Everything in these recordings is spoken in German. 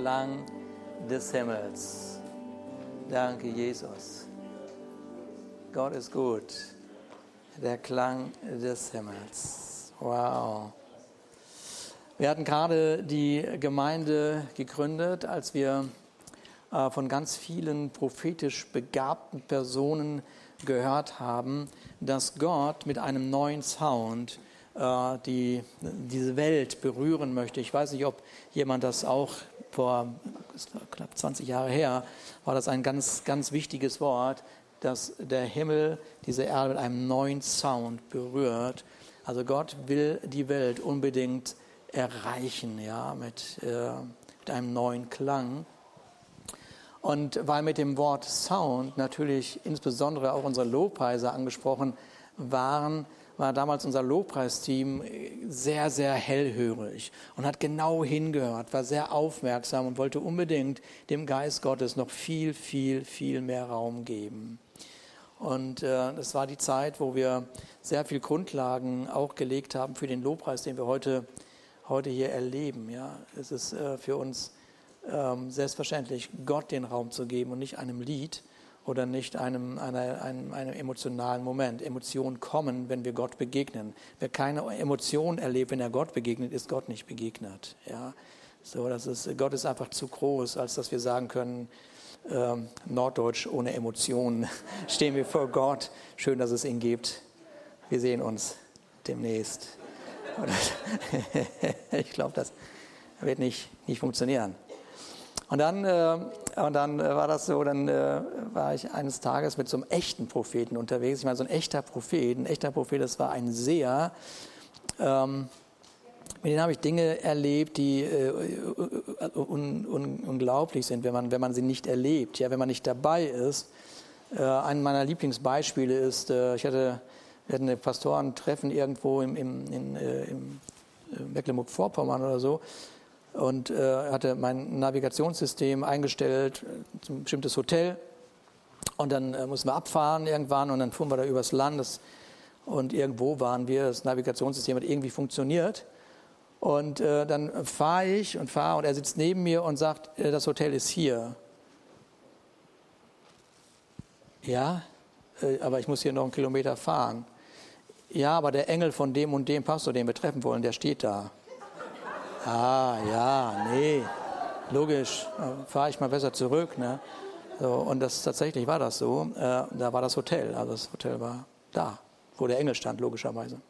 Klang des Himmels. Danke, Jesus. Gott ist gut. Der Klang des Himmels. Wow. Wir hatten gerade die Gemeinde gegründet, als wir äh, von ganz vielen prophetisch begabten Personen gehört haben, dass Gott mit einem neuen Sound äh, die, diese Welt berühren möchte. Ich weiß nicht, ob jemand das auch vor knapp 20 Jahre her, war das ein ganz, ganz wichtiges Wort, dass der Himmel diese Erde mit einem neuen Sound berührt. Also Gott will die Welt unbedingt erreichen, ja, mit, äh, mit einem neuen Klang. Und weil mit dem Wort Sound natürlich insbesondere auch unsere Lobpreise angesprochen waren, war damals unser Lobpreisteam sehr, sehr hellhörig und hat genau hingehört, war sehr aufmerksam und wollte unbedingt dem Geist Gottes noch viel, viel, viel mehr Raum geben. Und äh, das war die Zeit, wo wir sehr viel Grundlagen auch gelegt haben für den Lobpreis, den wir heute heute hier erleben. Ja, es ist äh, für uns ähm, selbstverständlich, Gott den Raum zu geben und nicht einem Lied oder nicht einem, einer, einem, einem emotionalen Moment. Emotionen kommen, wenn wir Gott begegnen. Wer keine Emotionen erlebt, wenn er Gott begegnet, ist Gott nicht begegnet. Ja, so, das ist, Gott ist einfach zu groß, als dass wir sagen können, ähm, Norddeutsch ohne Emotionen stehen wir vor Gott. Schön, dass es ihn gibt. Wir sehen uns demnächst. ich glaube, das wird nicht, nicht funktionieren. Und dann, äh, und dann äh, war das so, dann äh, war ich eines Tages mit so einem echten Propheten unterwegs. Ich meine, so ein echter Prophet, ein echter Prophet, das war ein Seher. Ähm, mit denen habe ich Dinge erlebt, die äh, un, un, unglaublich sind, wenn man, wenn man sie nicht erlebt, ja, wenn man nicht dabei ist. Äh, ein meiner Lieblingsbeispiele ist, äh, ich hatte wir hatten ein Pastorentreffen irgendwo im, im, in, äh, im äh, Mecklenburg-Vorpommern oder so und äh, hatte mein Navigationssystem eingestellt, äh, ein bestimmtes Hotel. Und dann äh, mussten wir abfahren irgendwann und dann fuhren wir da übers Land. Das, und irgendwo waren wir, das Navigationssystem hat irgendwie funktioniert. Und äh, dann fahre ich und fahre und er sitzt neben mir und sagt, äh, das Hotel ist hier. Ja, aber ich muss hier noch einen Kilometer fahren ja, aber der Engel von dem und dem Pastor, den wir treffen wollen, der steht da. Ah, ja, nee, logisch, fahre ich mal besser zurück. Ne? So, und das tatsächlich war das so. Äh, da war das Hotel, also das Hotel war da, wo der Engel stand, logischerweise.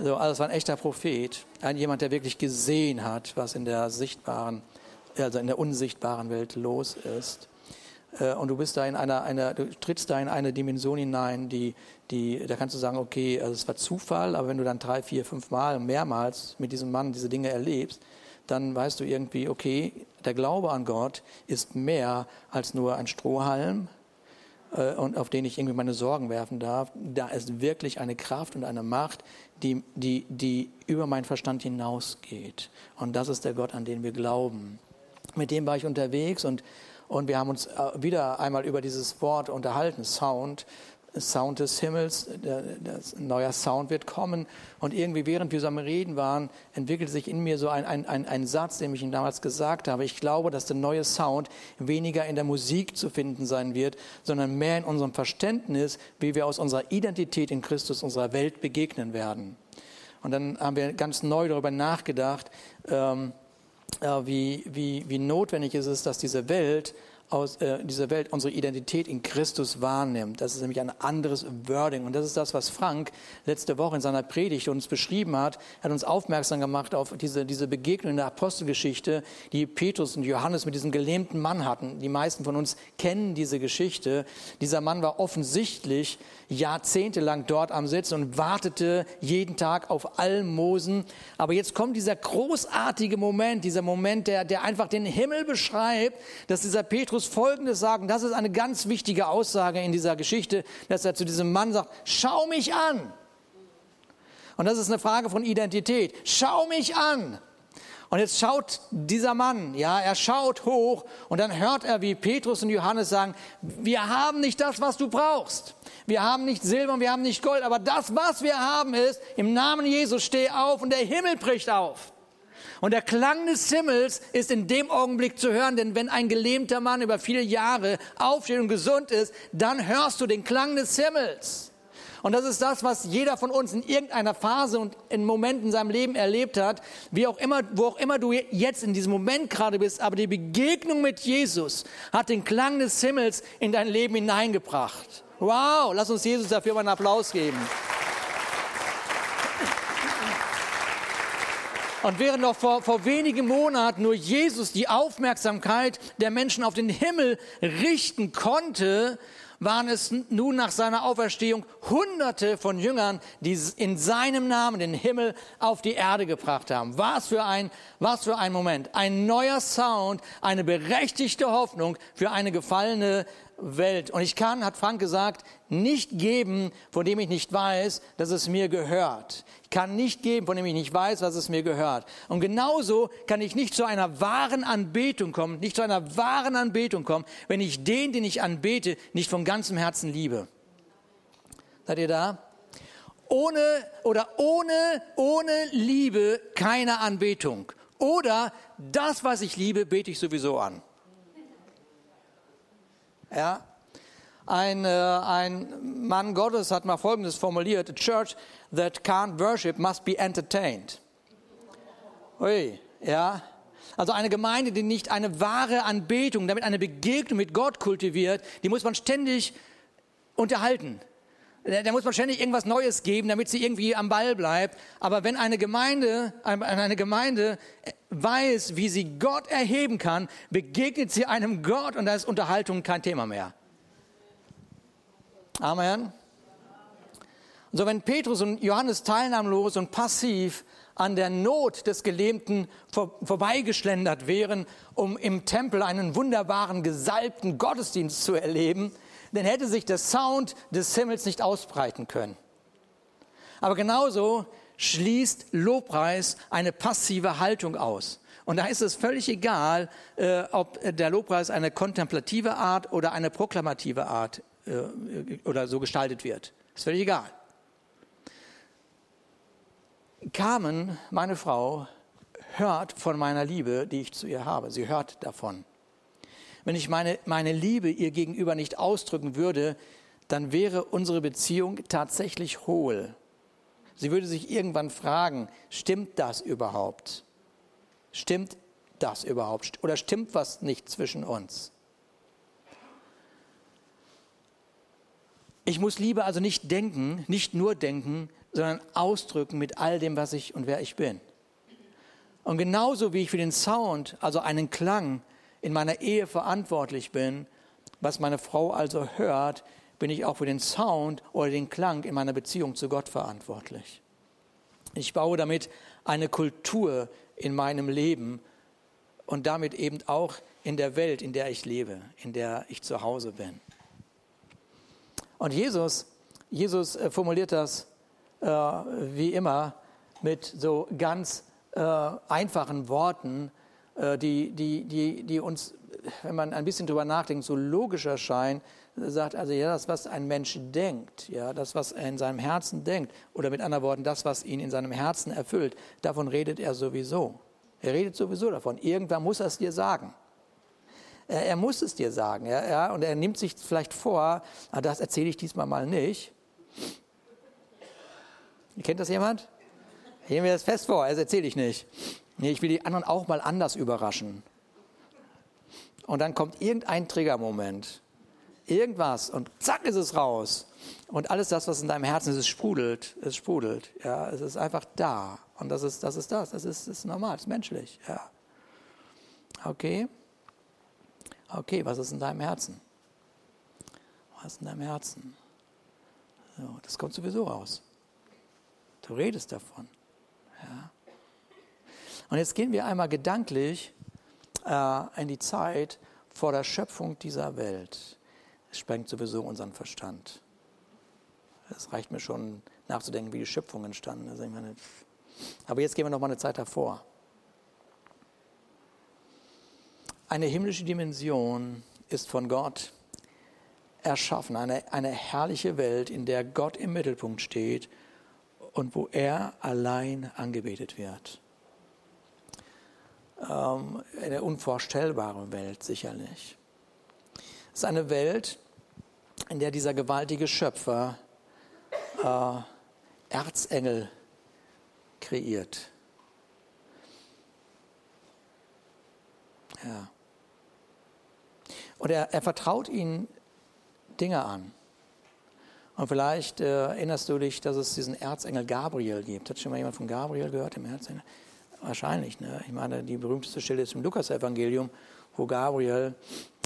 So, also es war ein echter Prophet, ein jemand, der wirklich gesehen hat, was in der sichtbaren, also in der unsichtbaren Welt los ist. Äh, und du bist da in einer, einer, du trittst da in eine Dimension hinein, die, die, da kannst du sagen, okay, also es war Zufall, aber wenn du dann drei, vier, fünf Mal, mehrmals mit diesem Mann diese Dinge erlebst, dann weißt du irgendwie, okay, der Glaube an Gott ist mehr als nur ein Strohhalm, äh, und auf den ich irgendwie meine Sorgen werfen darf. Da ist wirklich eine Kraft und eine Macht, die, die, die über meinen Verstand hinausgeht. Und das ist der Gott, an den wir glauben. Mit dem war ich unterwegs und und wir haben uns äh, wieder einmal über dieses Wort unterhalten, Sound, Sound des Himmels, der, der, ein neuer Sound wird kommen. Und irgendwie, während wir so am Reden waren, entwickelte sich in mir so ein, ein, ein, ein Satz, den ich Ihnen damals gesagt habe. Ich glaube, dass der neue Sound weniger in der Musik zu finden sein wird, sondern mehr in unserem Verständnis, wie wir aus unserer Identität in Christus unserer Welt begegnen werden. Und dann haben wir ganz neu darüber nachgedacht, ähm, äh, wie, wie, wie notwendig ist es, dass diese Welt aus äh, dieser Welt unsere Identität in Christus wahrnimmt. Das ist nämlich ein anderes Wording. Und das ist das, was Frank letzte Woche in seiner Predigt uns beschrieben hat. Er hat uns aufmerksam gemacht auf diese, diese Begegnung in der Apostelgeschichte, die Petrus und Johannes mit diesem gelähmten Mann hatten. Die meisten von uns kennen diese Geschichte. Dieser Mann war offensichtlich jahrzehntelang dort am Sitzen und wartete jeden Tag auf Almosen. Aber jetzt kommt dieser großartige Moment, dieser Moment, der, der einfach den Himmel beschreibt, dass dieser Petrus Folgendes sagen. Das ist eine ganz wichtige Aussage in dieser Geschichte, dass er zu diesem Mann sagt, schau mich an. Und das ist eine Frage von Identität. Schau mich an. Und jetzt schaut dieser Mann, ja, er schaut hoch und dann hört er, wie Petrus und Johannes sagen, wir haben nicht das, was du brauchst. Wir haben nicht Silber und wir haben nicht Gold, aber das, was wir haben, ist, im Namen Jesus steh auf und der Himmel bricht auf. Und der Klang des Himmels ist in dem Augenblick zu hören, denn wenn ein gelähmter Mann über viele Jahre aufsteht und gesund ist, dann hörst du den Klang des Himmels. Und das ist das, was jeder von uns in irgendeiner Phase und in Momenten in seinem Leben erlebt hat, wie auch immer, wo auch immer du jetzt in diesem Moment gerade bist. Aber die Begegnung mit Jesus hat den Klang des Himmels in dein Leben hineingebracht. Wow, lass uns Jesus dafür mal einen Applaus geben. Und während noch vor, vor wenigen Monaten nur Jesus die Aufmerksamkeit der Menschen auf den Himmel richten konnte, waren es nun nach seiner Auferstehung Hunderte von Jüngern, die in seinem Namen den Himmel auf die Erde gebracht haben. Was für ein, was für ein Moment. Ein neuer Sound, eine berechtigte Hoffnung für eine gefallene Welt. Und ich kann, hat Frank gesagt, nicht geben, von dem ich nicht weiß, dass es mir gehört. Ich kann nicht geben, von dem ich nicht weiß, was es mir gehört. Und genauso kann ich nicht zu einer wahren Anbetung kommen, nicht zu einer wahren Anbetung kommen, wenn ich den, den ich anbete, nicht von ganzem Herzen liebe. Seid ihr da? Ohne oder ohne, ohne Liebe keine Anbetung. Oder das, was ich liebe, bete ich sowieso an. Ja? Ein, äh, ein Mann Gottes hat mal Folgendes formuliert: A church that can't worship must be entertained. Ui, ja. Also eine Gemeinde, die nicht eine wahre Anbetung, damit eine Begegnung mit Gott kultiviert, die muss man ständig unterhalten. Da muss man ständig irgendwas Neues geben, damit sie irgendwie am Ball bleibt. Aber wenn eine Gemeinde, eine Gemeinde weiß, wie sie Gott erheben kann, begegnet sie einem Gott und da ist Unterhaltung kein Thema mehr. Amen. So wenn Petrus und Johannes teilnahmlos und passiv an der Not des Gelähmten vor, vorbeigeschlendert wären, um im Tempel einen wunderbaren, gesalbten Gottesdienst zu erleben, dann hätte sich der Sound des Himmels nicht ausbreiten können. Aber genauso schließt Lobpreis eine passive Haltung aus. Und da ist es völlig egal, äh, ob der Lobpreis eine kontemplative Art oder eine proklamative Art äh, oder so gestaltet wird. Ist völlig egal. Carmen, meine Frau, hört von meiner Liebe, die ich zu ihr habe. Sie hört davon. Wenn ich meine, meine Liebe ihr gegenüber nicht ausdrücken würde, dann wäre unsere Beziehung tatsächlich hohl. Sie würde sich irgendwann fragen, stimmt das überhaupt? Stimmt das überhaupt? Oder stimmt was nicht zwischen uns? Ich muss Liebe also nicht denken, nicht nur denken, sondern ausdrücken mit all dem, was ich und wer ich bin. Und genauso wie ich für den Sound, also einen Klang, in meiner Ehe verantwortlich bin, was meine Frau also hört, bin ich auch für den Sound oder den Klang in meiner Beziehung zu Gott verantwortlich. Ich baue damit eine Kultur in meinem Leben und damit eben auch in der Welt, in der ich lebe, in der ich zu Hause bin. Und Jesus, Jesus äh, formuliert das äh, wie immer mit so ganz äh, einfachen Worten, die, die, die, die uns, wenn man ein bisschen drüber nachdenkt, so logisch erscheinen, sagt also, ja, das, was ein Mensch denkt, ja, das, was er in seinem Herzen denkt, oder mit anderen Worten, das, was ihn in seinem Herzen erfüllt, davon redet er sowieso. Er redet sowieso davon. Irgendwann muss er es dir sagen. Er, er muss es dir sagen, ja, ja, und er nimmt sich vielleicht vor, ah, das erzähle ich diesmal mal nicht. Kennt das jemand? Ich nehme mir das fest vor, das erzähle ich nicht. Nee, ich will die anderen auch mal anders überraschen. Und dann kommt irgendein Triggermoment. Irgendwas und zack ist es raus. Und alles das, was in deinem Herzen ist, es sprudelt. Es sprudelt. Ja, es ist einfach da. Und das ist das. Ist das. das, ist, ist normal, das ist menschlich. Ja. Okay. Okay, was ist in deinem Herzen? Was ist in deinem Herzen? So, das kommt sowieso raus. Du redest davon. Ja. Und jetzt gehen wir einmal gedanklich äh, in die Zeit vor der Schöpfung dieser Welt. Es sprengt sowieso unseren Verstand. Es reicht mir schon nachzudenken, wie die Schöpfung entstanden ist. Meine, aber jetzt gehen wir noch mal eine Zeit davor. Eine himmlische Dimension ist von Gott erschaffen, eine, eine herrliche Welt, in der Gott im Mittelpunkt steht und wo er allein angebetet wird. Ähm, eine unvorstellbare Welt sicherlich. Es ist eine Welt, in der dieser gewaltige Schöpfer äh, Erzengel kreiert. Ja. Und er, er vertraut ihnen Dinge an. Und vielleicht äh, erinnerst du dich, dass es diesen Erzengel Gabriel gibt. Hat schon mal jemand von Gabriel gehört, dem Erzengel? Wahrscheinlich. Ne? Ich meine, die berühmteste Stelle ist im Lukas-Evangelium, wo Gabriel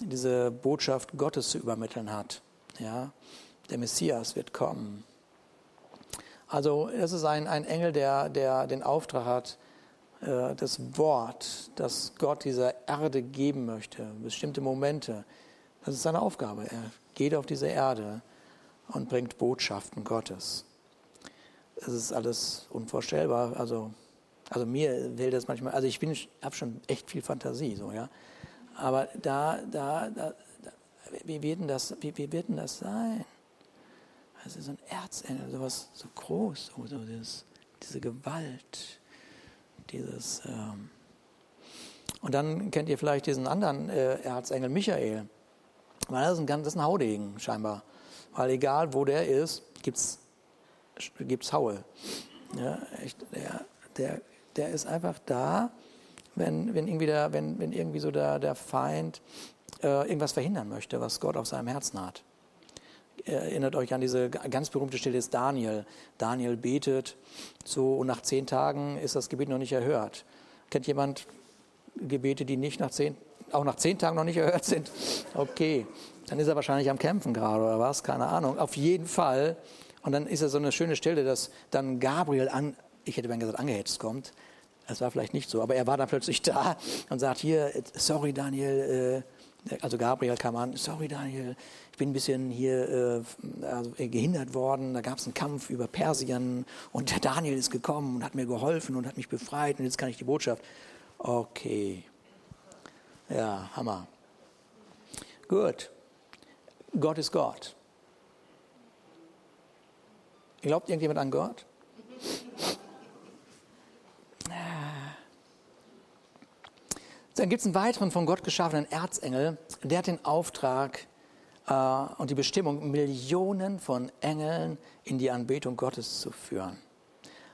diese Botschaft Gottes zu übermitteln hat. Ja? Der Messias wird kommen. Also es ist ein, ein Engel, der, der den Auftrag hat, äh, das Wort, das Gott dieser Erde geben möchte, bestimmte Momente. Das ist seine Aufgabe. Er geht auf diese Erde und bringt Botschaften Gottes. Es ist alles unvorstellbar. Also, also mir will das manchmal, also ich habe schon echt viel Fantasie, so, ja. Aber da, da, da, da wie, wird denn das, wie, wie wird denn das sein? Also so ein Erzengel, sowas so groß, so, so dieses, diese Gewalt, dieses. Ähm und dann kennt ihr vielleicht diesen anderen äh, Erzengel Michael. Weil das ist ein, das ist ein Haudegen scheinbar. Weil egal wo der ist, gibt's gibt's Haue. Ja, echt, der, der, der ist einfach da, wenn, wenn, irgendwie, der, wenn, wenn irgendwie so der, der Feind äh, irgendwas verhindern möchte, was Gott auf seinem Herzen hat. Erinnert euch an diese ganz berühmte Stelle des Daniel. Daniel betet so und nach zehn Tagen ist das Gebet noch nicht erhört. Kennt jemand Gebete, die nicht nach zehn, auch nach zehn Tagen noch nicht erhört sind? Okay, dann ist er wahrscheinlich am Kämpfen gerade oder was, keine Ahnung. Auf jeden Fall. Und dann ist er so eine schöne Stelle, dass dann Gabriel an, ich hätte mal gesagt, angehetzt kommt. Das war vielleicht nicht so, aber er war dann plötzlich da und sagt, hier, sorry Daniel, äh, also Gabriel kam an, sorry Daniel, ich bin ein bisschen hier äh, also gehindert worden, da gab es einen Kampf über Persien und der Daniel ist gekommen und hat mir geholfen und hat mich befreit und jetzt kann ich die Botschaft. Okay. Ja, Hammer. Gut. Gott ist Gott. Glaubt irgendjemand an Gott? Dann gibt es einen weiteren von Gott geschaffenen Erzengel, der hat den Auftrag äh, und die Bestimmung, Millionen von Engeln in die Anbetung Gottes zu führen.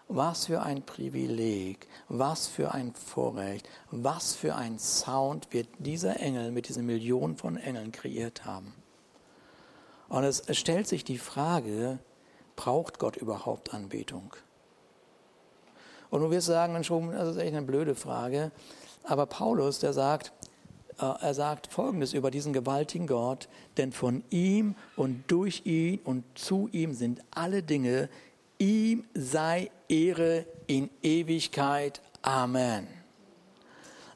Was für ein Privileg, was für ein Vorrecht, was für ein Sound wird dieser Engel mit diesen Millionen von Engeln kreiert haben. Und es, es stellt sich die Frage, braucht Gott überhaupt Anbetung? Und du wirst sagen, das ist echt eine blöde Frage. Aber Paulus, der sagt, äh, er sagt Folgendes über diesen gewaltigen Gott, denn von ihm und durch ihn und zu ihm sind alle Dinge, ihm sei Ehre in Ewigkeit. Amen.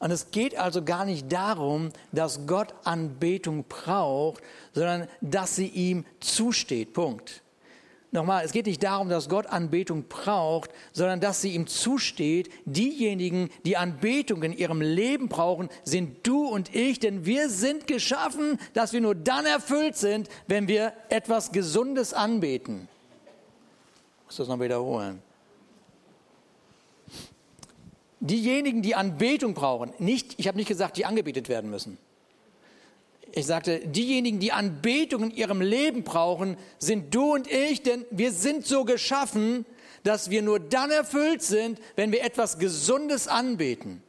Und es geht also gar nicht darum, dass Gott Anbetung braucht, sondern dass sie ihm zusteht. Punkt. Nochmal, es geht nicht darum, dass Gott Anbetung braucht, sondern dass sie ihm zusteht. Diejenigen, die Anbetung in ihrem Leben brauchen, sind du und ich, denn wir sind geschaffen, dass wir nur dann erfüllt sind, wenn wir etwas Gesundes anbeten. Ich muss das noch wiederholen. Diejenigen, die Anbetung brauchen, nicht, ich habe nicht gesagt, die angebetet werden müssen. Ich sagte, diejenigen, die Anbetung in ihrem Leben brauchen, sind du und ich, denn wir sind so geschaffen, dass wir nur dann erfüllt sind, wenn wir etwas Gesundes anbeten.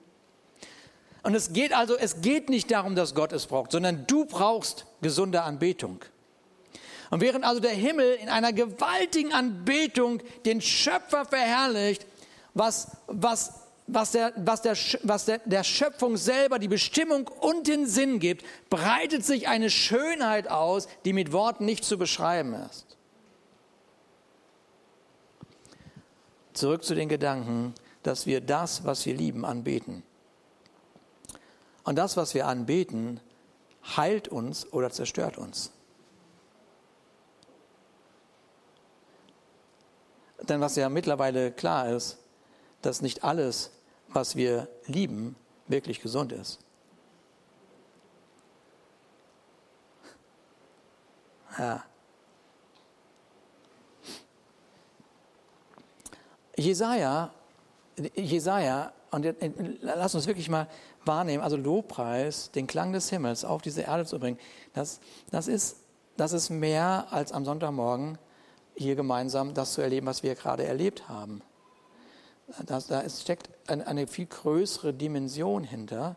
Und es geht also, es geht nicht darum, dass Gott es braucht, sondern du brauchst gesunde Anbetung. Und während also der Himmel in einer gewaltigen Anbetung den Schöpfer verherrlicht, was, was was, der, was, der, was der, der Schöpfung selber die Bestimmung und den Sinn gibt, breitet sich eine Schönheit aus, die mit Worten nicht zu beschreiben ist. Zurück zu den Gedanken, dass wir das, was wir lieben, anbeten. Und das, was wir anbeten, heilt uns oder zerstört uns. Denn was ja mittlerweile klar ist, dass nicht alles, was wir lieben, wirklich gesund ist. Ja. Jesaja, Jesaja und lass uns wirklich mal wahrnehmen, also Lobpreis, den Klang des Himmels auf diese Erde zu bringen, das, das, ist, das ist mehr als am Sonntagmorgen hier gemeinsam das zu erleben, was wir gerade erlebt haben. Das, da steckt eine, eine viel größere Dimension hinter,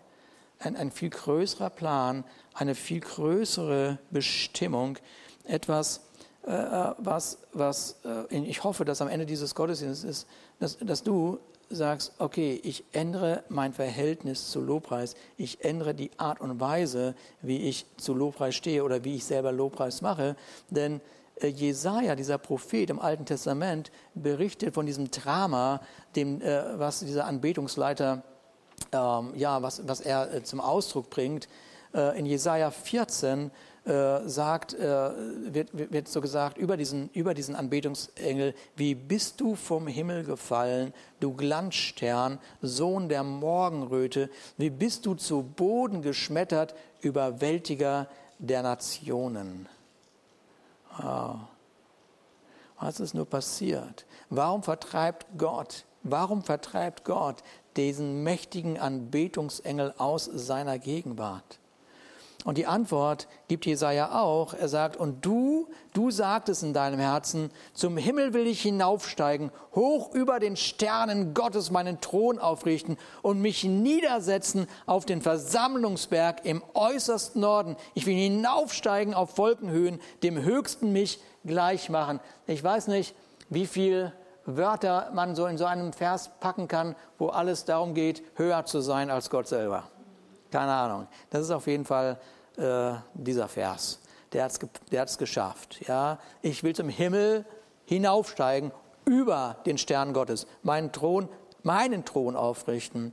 ein, ein viel größerer Plan, eine viel größere Bestimmung, etwas, äh, was, was äh, ich hoffe, dass am Ende dieses Gottesdienstes ist, dass, dass du sagst, okay, ich ändere mein Verhältnis zu Lobpreis, ich ändere die Art und Weise, wie ich zu Lobpreis stehe oder wie ich selber Lobpreis mache, denn äh, Jesaja, dieser Prophet im Alten Testament, berichtet von diesem Drama, dem, äh, was dieser Anbetungsleiter, ähm, ja, was, was er äh, zum Ausdruck bringt. Äh, in Jesaja 14 äh, sagt, äh, wird, wird so gesagt über diesen, über diesen Anbetungsengel, wie bist du vom Himmel gefallen, du Glanzstern, Sohn der Morgenröte, wie bist du zu Boden geschmettert, Überwältiger der Nationen. Oh. Was ist nur passiert? Warum vertreibt Gott, warum vertreibt Gott diesen mächtigen Anbetungsengel aus seiner Gegenwart? Und die Antwort gibt Jesaja auch. Er sagt, und du, du sagtest in deinem Herzen, zum Himmel will ich hinaufsteigen, hoch über den Sternen Gottes meinen Thron aufrichten und mich niedersetzen auf den Versammlungsberg im äußersten Norden. Ich will hinaufsteigen auf Wolkenhöhen, dem Höchsten mich gleich machen. Ich weiß nicht, wie viel Wörter man so in so einem Vers packen kann, wo alles darum geht, höher zu sein als Gott selber. Keine Ahnung. Das ist auf jeden Fall äh, dieser Vers. Der hat es der hat's geschafft. Ja? Ich will zum Himmel hinaufsteigen, über den Stern Gottes, meinen Thron, meinen Thron aufrichten.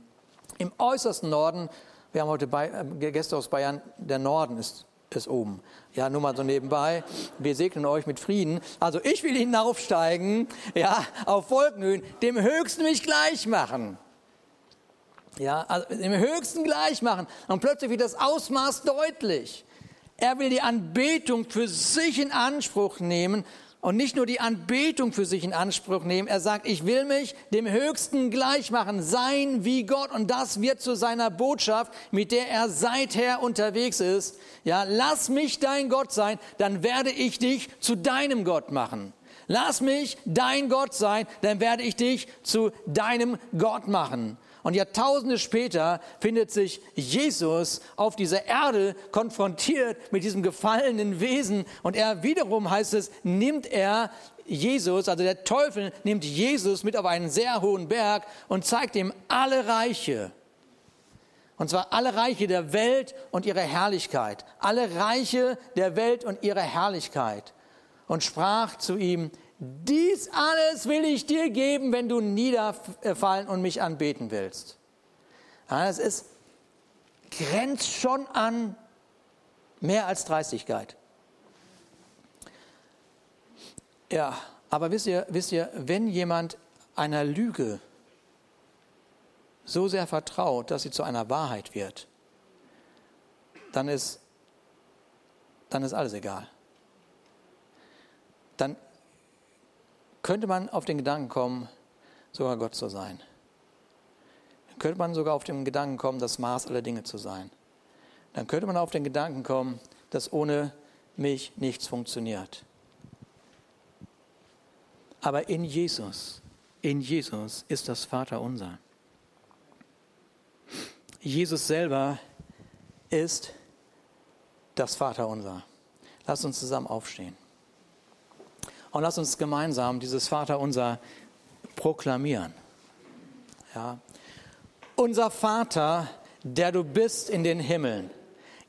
Im äußersten Norden, wir haben heute bei, äh, Gäste aus Bayern, der Norden ist, ist oben. Ja, nur mal so nebenbei. Wir segnen euch mit Frieden. Also ich will hinaufsteigen, ja, auf Wolkenhöhen, dem Höchsten mich gleich machen. Ja, also im Höchsten gleich machen. Und plötzlich wird das Ausmaß deutlich. Er will die Anbetung für sich in Anspruch nehmen und nicht nur die Anbetung für sich in Anspruch nehmen. Er sagt, ich will mich dem Höchsten gleich machen, sein wie Gott. Und das wird zu seiner Botschaft, mit der er seither unterwegs ist. Ja, lass mich dein Gott sein, dann werde ich dich zu deinem Gott machen. Lass mich dein Gott sein, dann werde ich dich zu deinem Gott machen. Und Jahrtausende später findet sich Jesus auf dieser Erde konfrontiert mit diesem gefallenen Wesen. Und er wiederum heißt es, nimmt er Jesus, also der Teufel nimmt Jesus mit auf einen sehr hohen Berg und zeigt ihm alle Reiche. Und zwar alle Reiche der Welt und ihre Herrlichkeit. Alle Reiche der Welt und ihre Herrlichkeit. Und sprach zu ihm, dies alles will ich dir geben, wenn du niederfallen und mich anbeten willst. Das ist, grenzt schon an mehr als Dreistigkeit. Ja, aber wisst ihr, wisst ihr, wenn jemand einer Lüge so sehr vertraut, dass sie zu einer Wahrheit wird, dann ist, dann ist alles egal. Dann könnte man auf den Gedanken kommen, sogar Gott zu sein. könnte man sogar auf den Gedanken kommen, das Maß aller Dinge zu sein. Dann könnte man auf den Gedanken kommen, dass ohne mich nichts funktioniert. Aber in Jesus, in Jesus ist das Vater unser. Jesus selber ist das Vater unser. Lass uns zusammen aufstehen. Und lass uns gemeinsam dieses Vaterunser proklamieren. Ja. Unser Vater, der du bist in den Himmeln,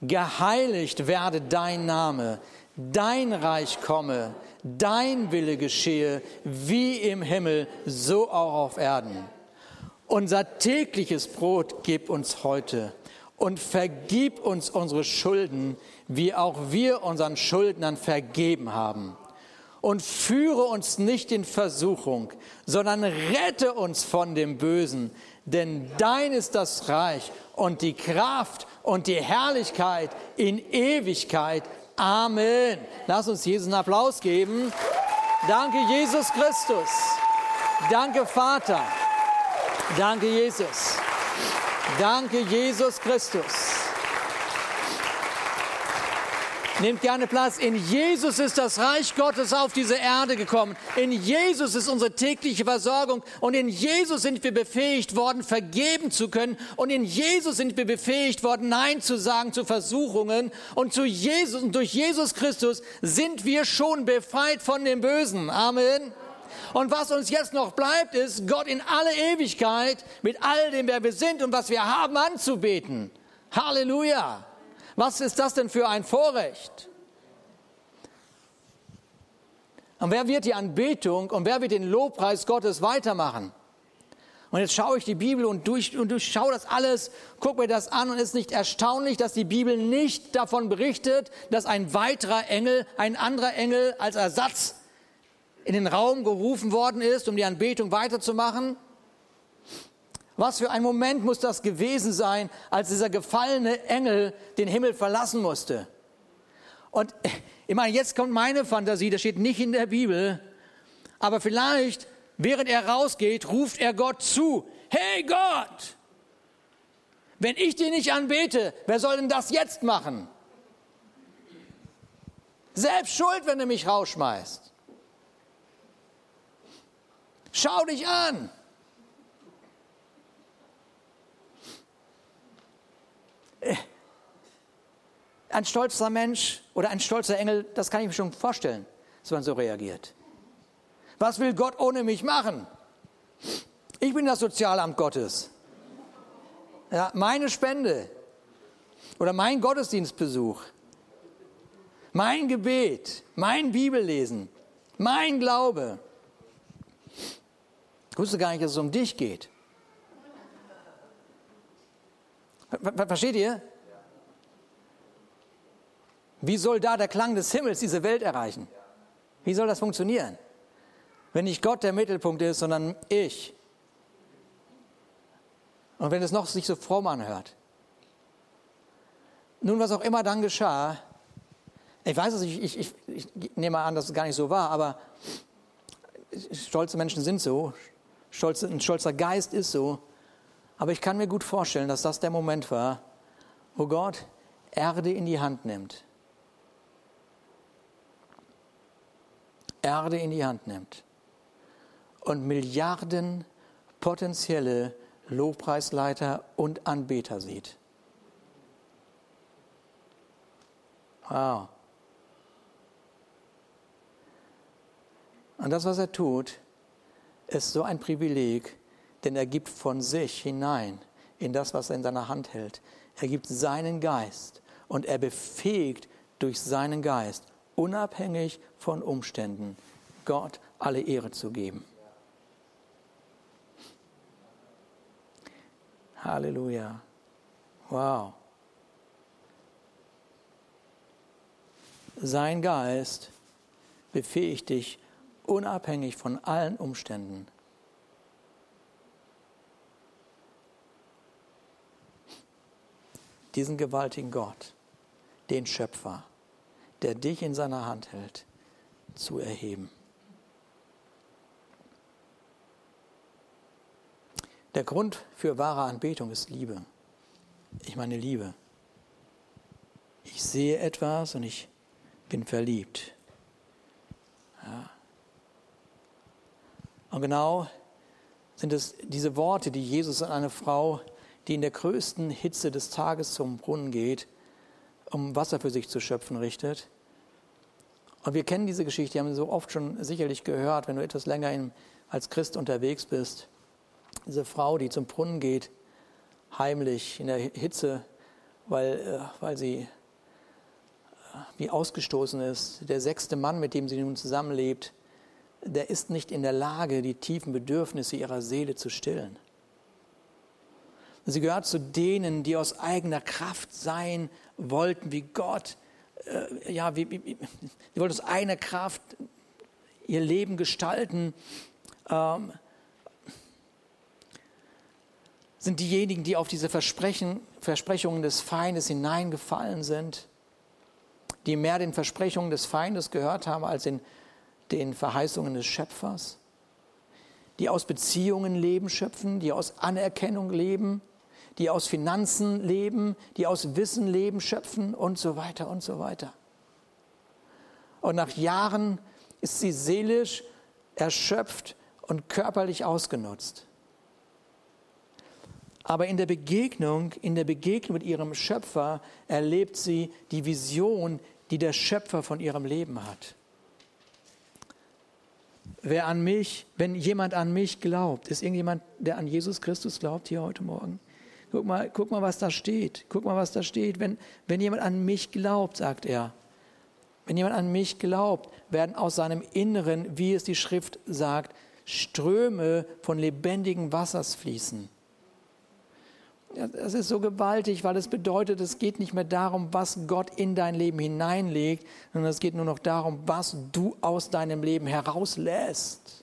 geheiligt werde dein Name, dein Reich komme, dein Wille geschehe, wie im Himmel, so auch auf Erden. Unser tägliches Brot gib uns heute und vergib uns unsere Schulden, wie auch wir unseren Schuldnern vergeben haben und führe uns nicht in Versuchung, sondern rette uns von dem Bösen, denn dein ist das Reich und die Kraft und die Herrlichkeit in Ewigkeit. Amen. Lass uns Jesus einen Applaus geben. Danke, Jesus Christus. Danke, Vater. Danke, Jesus. Danke, Jesus Christus. Nehmt gerne Platz. In Jesus ist das Reich Gottes auf diese Erde gekommen. In Jesus ist unsere tägliche Versorgung. Und in Jesus sind wir befähigt worden, vergeben zu können. Und in Jesus sind wir befähigt worden, Nein zu sagen zu Versuchungen. Und zu Jesus, und durch Jesus Christus sind wir schon befreit von dem Bösen. Amen. Und was uns jetzt noch bleibt, ist, Gott in alle Ewigkeit mit all dem, wer wir sind und was wir haben, anzubeten. Halleluja. Was ist das denn für ein Vorrecht? Und wer wird die Anbetung und wer wird den Lobpreis Gottes weitermachen? Und jetzt schaue ich die Bibel und, durch, und durchschaue das alles, gucke mir das an und ist nicht erstaunlich, dass die Bibel nicht davon berichtet, dass ein weiterer Engel, ein anderer Engel als Ersatz in den Raum gerufen worden ist, um die Anbetung weiterzumachen. Was für ein Moment muss das gewesen sein, als dieser gefallene Engel den Himmel verlassen musste. Und ich meine, jetzt kommt meine Fantasie, das steht nicht in der Bibel, aber vielleicht, während er rausgeht, ruft er Gott zu, hey Gott, wenn ich dich nicht anbete, wer soll denn das jetzt machen? Selbst schuld, wenn du mich rausschmeißt. Schau dich an. Ein stolzer Mensch oder ein stolzer Engel, das kann ich mir schon vorstellen, dass man so reagiert. Was will Gott ohne mich machen? Ich bin das Sozialamt Gottes. Ja, meine Spende oder mein Gottesdienstbesuch, mein Gebet, mein Bibellesen, mein Glaube. Ich wusste gar nicht, dass es um dich geht. Versteht ihr? Wie soll da der Klang des Himmels diese Welt erreichen? Wie soll das funktionieren? Wenn nicht Gott der Mittelpunkt ist, sondern ich. Und wenn es noch sich so fromm anhört. Nun, was auch immer dann geschah, ich weiß es, ich, ich, ich, ich nehme an, dass es gar nicht so war, aber stolze Menschen sind so, stolze, ein stolzer Geist ist so. Aber ich kann mir gut vorstellen, dass das der Moment war, wo Gott Erde in die Hand nimmt. Erde in die Hand nimmt und Milliarden potenzielle Lobpreisleiter und Anbeter sieht. Wow. Und das, was er tut, ist so ein Privileg, denn er gibt von sich hinein in das, was er in seiner Hand hält. Er gibt seinen Geist und er befähigt durch seinen Geist, unabhängig von Umständen, Gott alle Ehre zu geben. Halleluja. Wow. Sein Geist befähigt dich unabhängig von allen Umständen diesen gewaltigen Gott, den Schöpfer, der dich in seiner Hand hält, zu erheben. Der Grund für wahre Anbetung ist Liebe. Ich meine Liebe. Ich sehe etwas und ich bin verliebt. Ja. Und genau sind es diese Worte, die Jesus an eine Frau die in der größten Hitze des Tages zum Brunnen geht, um Wasser für sich zu schöpfen, richtet. Und wir kennen diese Geschichte, die haben wir so oft schon sicherlich gehört, wenn du etwas länger als Christ unterwegs bist. Diese Frau, die zum Brunnen geht, heimlich in der Hitze, weil, äh, weil sie äh, wie ausgestoßen ist. Der sechste Mann, mit dem sie nun zusammenlebt, der ist nicht in der Lage, die tiefen Bedürfnisse ihrer Seele zu stillen. Sie gehört zu denen, die aus eigener Kraft sein wollten, wie Gott. Äh, ja, wie, wie, sie wollten aus eigener Kraft ihr Leben gestalten. Ähm, sind diejenigen, die auf diese Versprechen, Versprechungen des Feindes hineingefallen sind, die mehr den Versprechungen des Feindes gehört haben als den, den Verheißungen des Schöpfers, die aus Beziehungen leben schöpfen, die aus Anerkennung leben, die aus Finanzen leben, die aus Wissen leben, schöpfen und so weiter und so weiter. Und nach Jahren ist sie seelisch erschöpft und körperlich ausgenutzt. Aber in der Begegnung, in der Begegnung mit ihrem Schöpfer erlebt sie die Vision, die der Schöpfer von ihrem Leben hat. Wer an mich, wenn jemand an mich glaubt, ist irgendjemand, der an Jesus Christus glaubt hier heute Morgen? Guck mal, guck mal, was da steht. Guck mal, was da steht. Wenn, wenn jemand an mich glaubt, sagt er, wenn jemand an mich glaubt, werden aus seinem Inneren, wie es die Schrift sagt, Ströme von lebendigen Wassers fließen. Das ist so gewaltig, weil es bedeutet, es geht nicht mehr darum, was Gott in dein Leben hineinlegt, sondern es geht nur noch darum, was du aus deinem Leben herauslässt.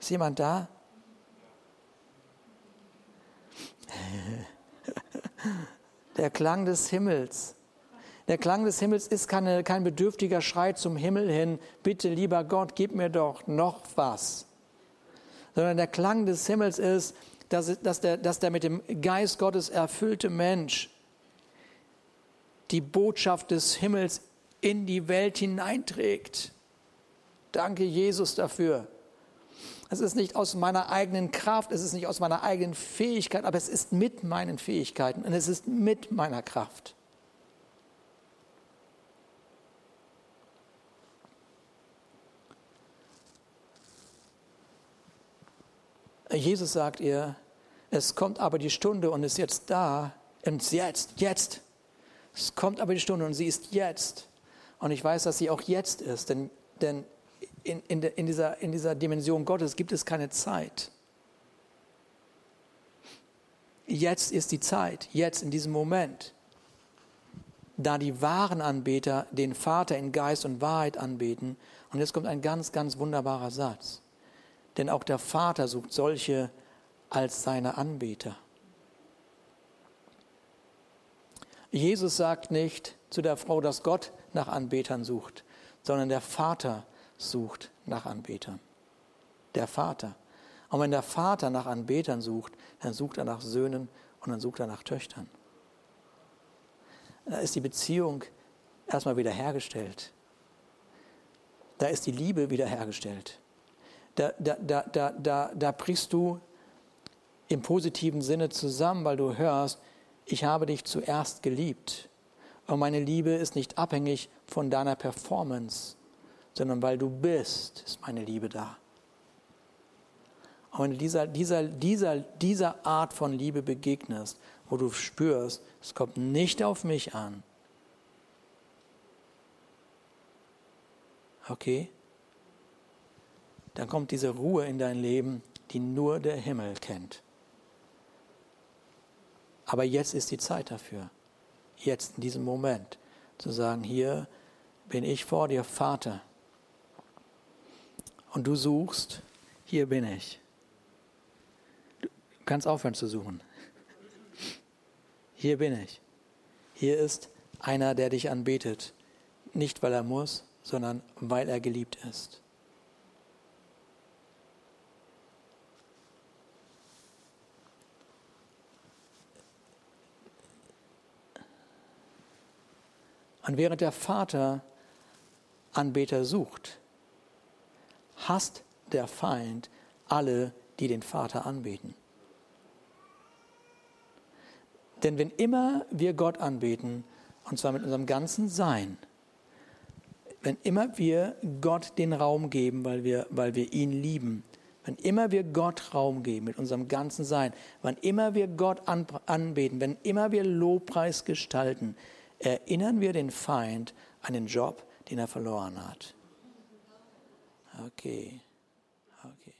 Ist jemand da? Der Klang des Himmels. Der Klang des Himmels ist keine, kein bedürftiger Schrei zum Himmel hin, bitte lieber Gott, gib mir doch noch was. Sondern der Klang des Himmels ist, dass, dass, der, dass der mit dem Geist Gottes erfüllte Mensch die Botschaft des Himmels in die Welt hineinträgt. Danke Jesus dafür. Es ist nicht aus meiner eigenen Kraft, es ist nicht aus meiner eigenen Fähigkeit, aber es ist mit meinen Fähigkeiten und es ist mit meiner Kraft. Jesus sagt ihr, es kommt aber die Stunde und ist jetzt da, und jetzt, jetzt. Es kommt aber die Stunde und sie ist jetzt. Und ich weiß, dass sie auch jetzt ist, denn, denn in, in, in, dieser, in dieser Dimension Gottes gibt es keine Zeit. Jetzt ist die Zeit, jetzt in diesem Moment. Da die wahren Anbeter den Vater in Geist und Wahrheit anbeten. Und jetzt kommt ein ganz, ganz wunderbarer Satz. Denn auch der Vater sucht solche als seine Anbeter. Jesus sagt nicht zu der Frau, dass Gott nach Anbetern sucht, sondern der Vater sucht nach Anbetern. Der Vater. Und wenn der Vater nach Anbetern sucht, dann sucht er nach Söhnen und dann sucht er nach Töchtern. Da ist die Beziehung erstmal wiederhergestellt. Da ist die Liebe wiederhergestellt da, da, da, da, da, da brichst du im positiven Sinne zusammen, weil du hörst, ich habe dich zuerst geliebt. Und meine Liebe ist nicht abhängig von deiner Performance, sondern weil du bist, ist meine Liebe da. Und wenn du dieser, dieser, dieser, dieser Art von Liebe begegnest, wo du spürst, es kommt nicht auf mich an. Okay? dann kommt diese Ruhe in dein Leben, die nur der Himmel kennt. Aber jetzt ist die Zeit dafür, jetzt in diesem Moment zu sagen, hier bin ich vor dir, Vater. Und du suchst, hier bin ich. Du kannst aufhören zu suchen. Hier bin ich. Hier ist einer, der dich anbetet. Nicht weil er muss, sondern weil er geliebt ist. Und während der Vater Anbeter sucht, hasst der Feind alle, die den Vater anbeten. Denn wenn immer wir Gott anbeten, und zwar mit unserem ganzen Sein, wenn immer wir Gott den Raum geben, weil wir, weil wir ihn lieben, wenn immer wir Gott Raum geben mit unserem ganzen Sein, wann immer wir Gott anbeten, wenn immer wir Lobpreis gestalten, erinnern wir den Feind an den Job, den er verloren hat. Okay. Okay.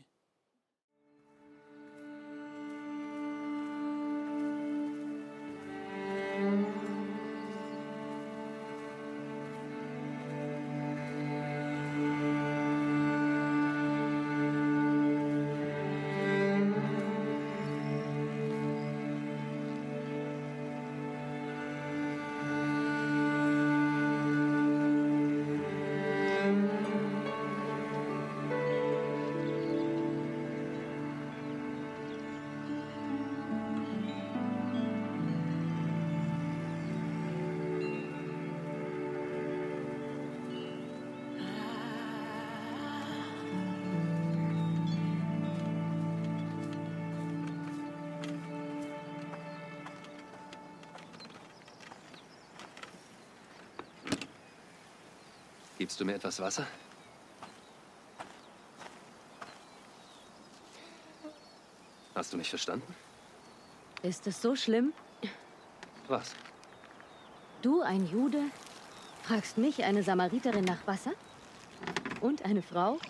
Gibst du mir etwas Wasser? Hast du mich verstanden? Ist es so schlimm? Was? Du, ein Jude, fragst mich, eine Samariterin, nach Wasser? Und eine Frau?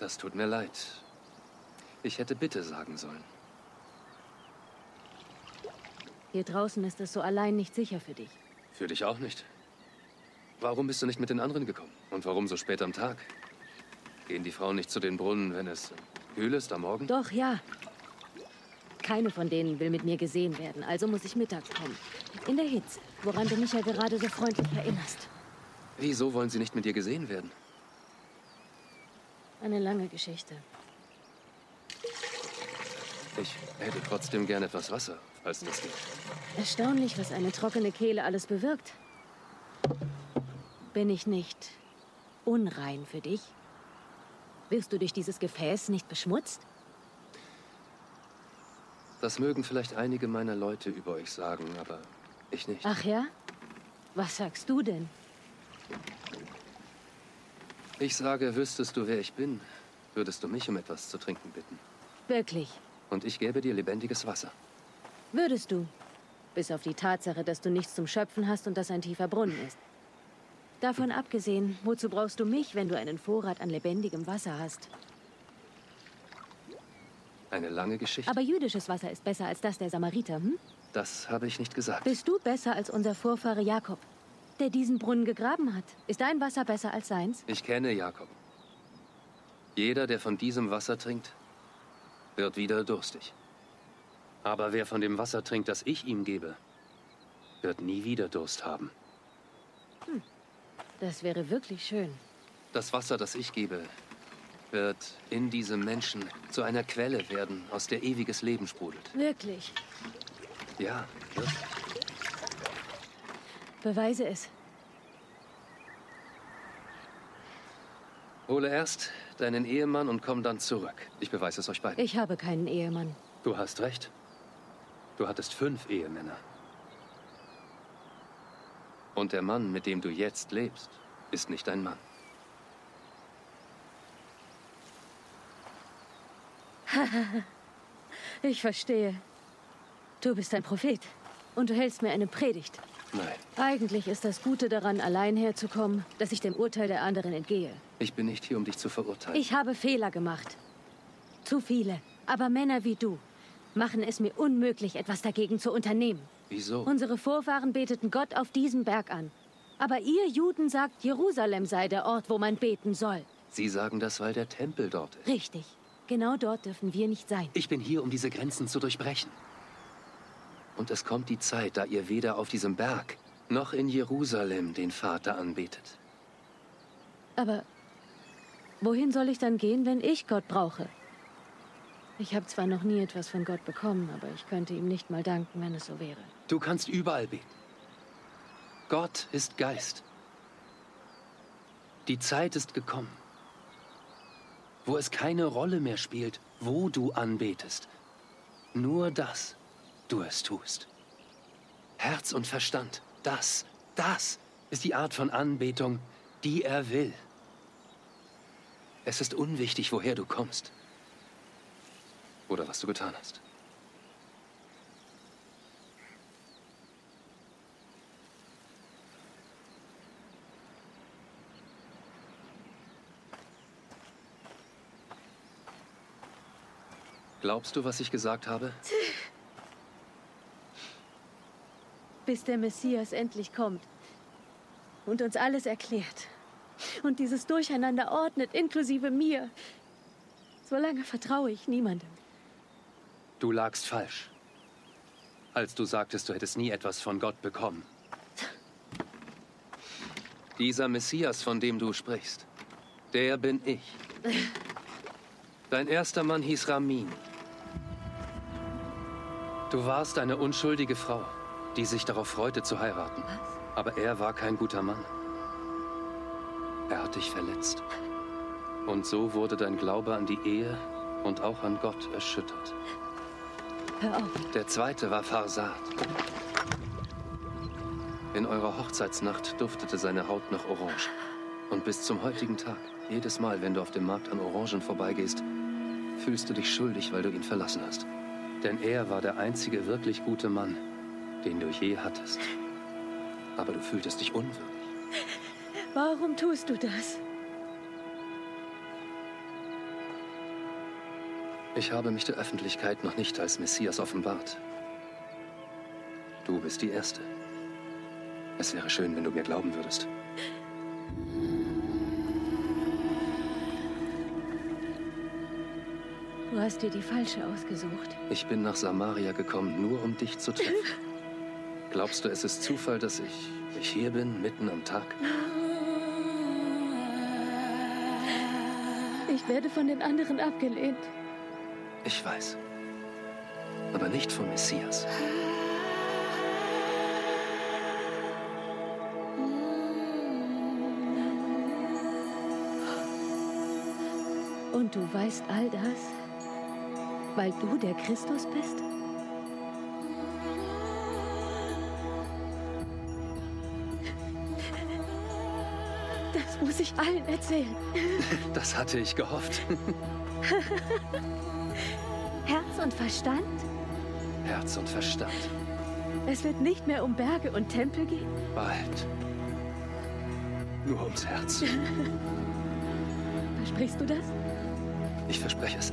Das tut mir leid. Ich hätte bitte sagen sollen. Hier draußen ist es so allein nicht sicher für dich. Für dich auch nicht. Warum bist du nicht mit den anderen gekommen? Und warum so spät am Tag? Gehen die Frauen nicht zu den Brunnen, wenn es kühl ist am Morgen? Doch, ja. Keine von denen will mit mir gesehen werden, also muss ich mittags kommen. In der Hitze, woran du mich ja gerade so freundlich erinnerst. Wieso wollen sie nicht mit dir gesehen werden? Eine lange Geschichte. Ich hätte trotzdem gern etwas Wasser, falls das geht. Erstaunlich, was eine trockene Kehle alles bewirkt. Bin ich nicht unrein für dich? Wirst du durch dieses Gefäß nicht beschmutzt? Das mögen vielleicht einige meiner Leute über euch sagen, aber ich nicht. Ach ja? Was sagst du denn? Ich sage, wüsstest du, wer ich bin, würdest du mich um etwas zu trinken bitten. Wirklich? Und ich gäbe dir lebendiges Wasser. Würdest du? Bis auf die Tatsache, dass du nichts zum Schöpfen hast und das ein tiefer Brunnen ist. Davon abgesehen, wozu brauchst du mich, wenn du einen Vorrat an lebendigem Wasser hast? Eine lange Geschichte. Aber jüdisches Wasser ist besser als das der Samariter, hm? Das habe ich nicht gesagt. Bist du besser als unser Vorfahre Jakob, der diesen Brunnen gegraben hat? Ist dein Wasser besser als seins? Ich kenne Jakob. Jeder, der von diesem Wasser trinkt, wird wieder durstig. Aber wer von dem Wasser trinkt, das ich ihm gebe, wird nie wieder Durst haben. Hm. Das wäre wirklich schön. Das Wasser, das ich gebe, wird in diesem Menschen zu einer Quelle werden, aus der ewiges Leben sprudelt. Wirklich? Ja, wirklich. Beweise es. Hole erst deinen Ehemann und komm dann zurück. Ich beweise es euch beiden. Ich habe keinen Ehemann. Du hast recht. Du hattest fünf Ehemänner. Und der Mann, mit dem du jetzt lebst, ist nicht dein Mann. ich verstehe. Du bist ein Prophet und du hältst mir eine Predigt. Nein. Eigentlich ist das Gute daran, allein herzukommen, dass ich dem Urteil der anderen entgehe. Ich bin nicht hier, um dich zu verurteilen. Ich habe Fehler gemacht. Zu viele. Aber Männer wie du machen es mir unmöglich, etwas dagegen zu unternehmen. Wieso? Unsere Vorfahren beteten Gott auf diesem Berg an. Aber ihr Juden sagt, Jerusalem sei der Ort, wo man beten soll. Sie sagen das, weil der Tempel dort ist. Richtig. Genau dort dürfen wir nicht sein. Ich bin hier, um diese Grenzen zu durchbrechen. Und es kommt die Zeit, da ihr weder auf diesem Berg noch in Jerusalem den Vater anbetet. Aber wohin soll ich dann gehen, wenn ich Gott brauche? Ich habe zwar noch nie etwas von Gott bekommen, aber ich könnte ihm nicht mal danken, wenn es so wäre. Du kannst überall beten. Gott ist Geist. Die Zeit ist gekommen, wo es keine Rolle mehr spielt, wo du anbetest. Nur das du es tust. Herz und Verstand, das, das ist die Art von Anbetung, die er will. Es ist unwichtig, woher du kommst oder was du getan hast. Glaubst du, was ich gesagt habe? Bis der Messias endlich kommt und uns alles erklärt und dieses Durcheinander ordnet, inklusive mir. Solange vertraue ich niemandem. Du lagst falsch, als du sagtest, du hättest nie etwas von Gott bekommen. Dieser Messias, von dem du sprichst, der bin ich. Dein erster Mann hieß Ramin. Du warst eine unschuldige Frau, die sich darauf freute zu heiraten. Aber er war kein guter Mann. Er hat dich verletzt. Und so wurde dein Glaube an die Ehe und auch an Gott erschüttert. Hör auf. Der zweite war Farsad. In eurer Hochzeitsnacht duftete seine Haut nach Orange. Und bis zum heutigen Tag, jedes Mal, wenn du auf dem Markt an Orangen vorbeigehst, fühlst du dich schuldig, weil du ihn verlassen hast. Denn er war der einzige wirklich gute Mann, den du je hattest. Aber du fühltest dich unwürdig. Warum tust du das? Ich habe mich der Öffentlichkeit noch nicht als Messias offenbart. Du bist die Erste. Es wäre schön, wenn du mir glauben würdest. Du hast dir die falsche ausgesucht. Ich bin nach Samaria gekommen, nur um dich zu treffen. Glaubst du, es ist Zufall, dass ich, ich hier bin, mitten am Tag? Ich werde von den anderen abgelehnt. Ich weiß. Aber nicht vom Messias. Und du weißt all das, weil du der Christus bist? Das muss ich allen erzählen. Das hatte ich gehofft. Herz und Verstand? Herz und Verstand. Es wird nicht mehr um Berge und Tempel gehen? Bald. Nur ums Herz. Versprichst du das? Ich verspreche es.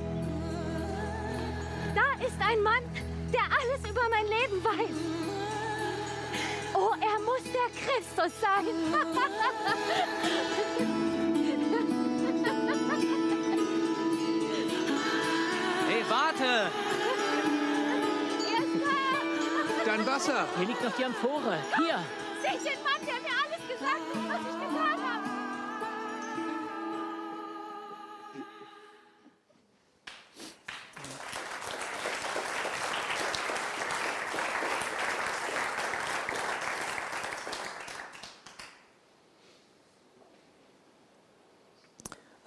Da ist ein Mann, der alles über mein Leben weiß. Oh, er muss der Christus sein. Wasser! Hier liegt noch die Amphore. Hier! Ich den Mann, der mir alles gesagt hat, was ich getan habe?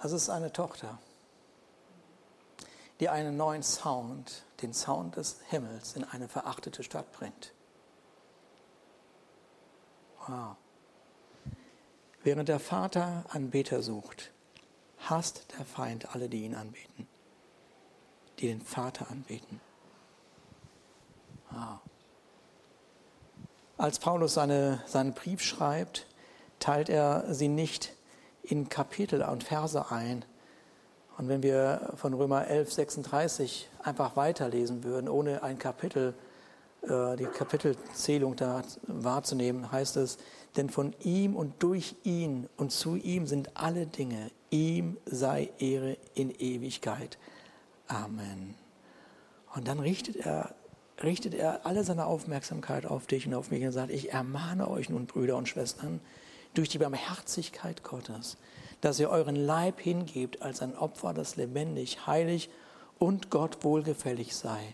Das ist eine Tochter, die einen neuen Sound, den Sound des Himmels, in eine verachtete Stadt bringt. Wow. Während der Vater Anbeter sucht, hasst der Feind alle, die ihn anbeten, die den Vater anbeten. Wow. Als Paulus seine, seinen Brief schreibt, teilt er sie nicht in Kapitel und Verse ein. Und wenn wir von Römer 11, 36 einfach weiterlesen würden, ohne ein Kapitel, die Kapitelzählung da wahrzunehmen, heißt es, denn von ihm und durch ihn und zu ihm sind alle Dinge. Ihm sei Ehre in Ewigkeit. Amen. Und dann richtet er, richtet er alle seine Aufmerksamkeit auf dich und auf mich und sagt, ich ermahne euch nun, Brüder und Schwestern, durch die Barmherzigkeit Gottes, dass ihr euren Leib hingebt als ein Opfer, das lebendig, heilig und Gott wohlgefällig sei.